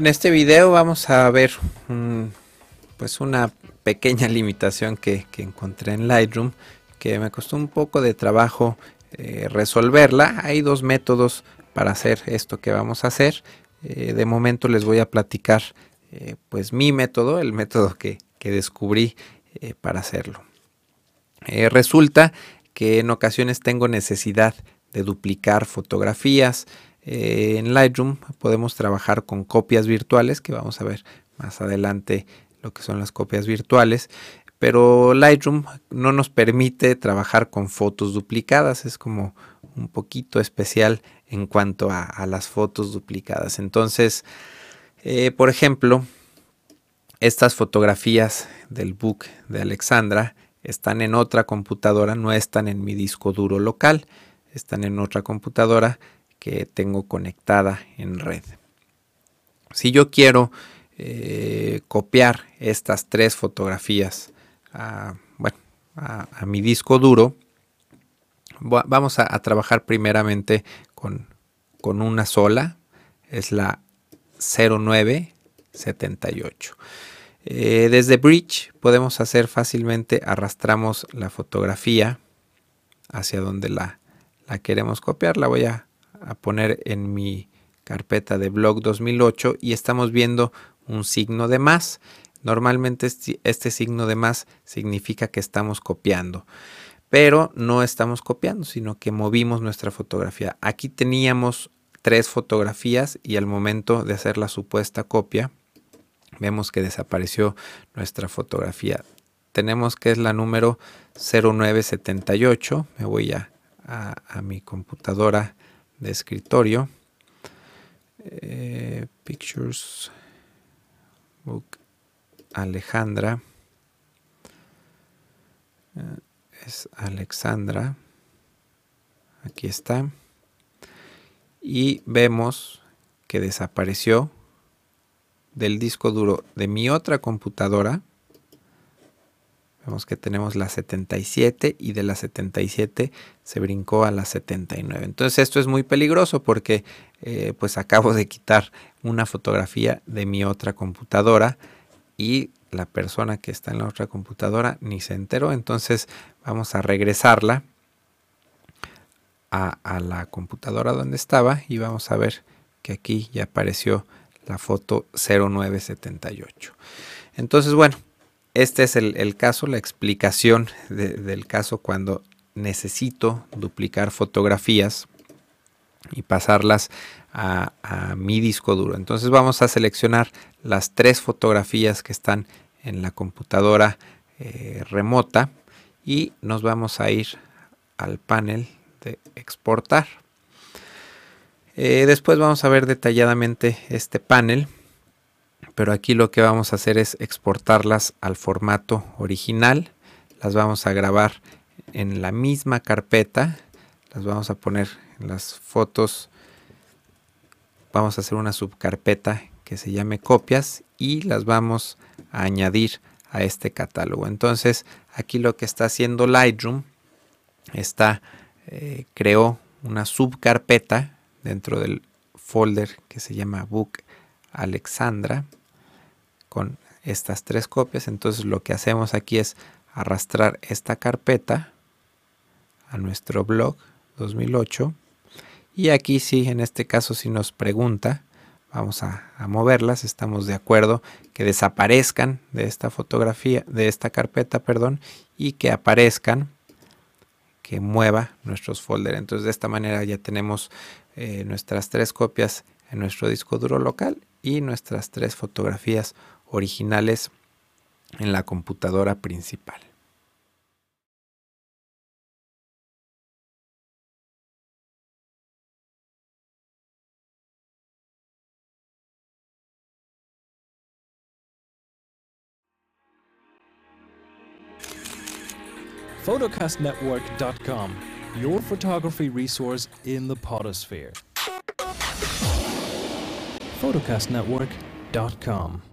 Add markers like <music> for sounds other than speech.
En este video vamos a ver pues una pequeña <laughs> limitación que, encontré en Lightroom que me costó un poco de trabajo eh, resolverla. Hay dos métodos para hacer esto que vamos a hacer. Eh, de momento les voy a platicar eh, pues mi método, el método que, que descubrí para hacerlo. resulta que en ocasiones tengo necesidad de duplicar fotografías, eh, en Lightroom podemos trabajar con copias virtuales, que vamos a ver más adelante lo que son las copias virtuales, pero Lightroom no nos permite trabajar con fotos duplicadas, es como un poquito especial en cuanto a, las fotos duplicadas. Entonces, eh, por ejemplo, estas fotografías del book de Alexandra están en otra computadora, no están en mi disco duro local, están en otra computadora que tengo conectada en red. Si yo quiero eh, copiar estas tres fotografías a, mi disco duro, vamos a, trabajar primeramente con, con, una sola, es la 0978. Eh, desde Bridge podemos hacer fácilmente, arrastramos la fotografía hacia donde la, la queremos copiar. La voy a a poner en mi carpeta de blog 2008 y estamos viendo un signo de más. Normalmente este, este, signo de más significa que estamos copiando, pero no estamos copiando, sino que movimos nuestra fotografía. Aquí teníamos tres fotografías y al momento de hacer la supuesta copia, vemos que desapareció nuestra fotografía. Tenemos que es la número 0978. Me voy a, a mi computadora de escritorio. Eh, pictures Book Alejandra. Eh, es Alexandra. Aquí está. Y vemos que desapareció del disco duro de mi otra computadora Vemos que tenemos la 77 y de la 77 se brincó a la 79. Entonces esto es muy peligroso porque eh, pues acabo de quitar una fotografía de mi otra computadora y la persona que está en la otra computadora ni se enteró. Entonces vamos a regresarla a, a la computadora donde estaba y vamos a ver que aquí ya apareció la foto 0978. Entonces bueno, este es el, caso, la explicación del caso cuando necesito duplicar fotografías y pasarlas a, mi disco duro. Entonces vamos a seleccionar las tres fotografías que están en la computadora eh, remota y nos vamos a ir al panel de exportar. Eh, después vamos a ver detalladamente este panel pero aquí lo que vamos a hacer es exportarlas al formato original. Las vamos a grabar en la misma carpeta. Las vamos a poner en las fotos. Vamos a hacer una subcarpeta que se llame copias y las vamos a añadir a este catálogo. Entonces aquí lo que está haciendo Lightroom está eh, creó una subcarpeta dentro del folder que se llama Book Alexandra con estas tres copias. Entonces lo que hacemos aquí es arrastrar esta carpeta a nuestro blog 2008 y aquí sí, en este caso si nos pregunta, vamos a, moverlas, estamos de acuerdo que desaparezcan de esta fotografía, de esta carpeta, perdón, y que aparezcan, que mueva nuestros folders. Entonces de esta manera ya tenemos eh, nuestras tres copias en nuestro disco duro local y nuestras tres fotografías originales en la computadora principal. photocastnetwork.com, your photography resource in the potosphere. photocastnetwork.com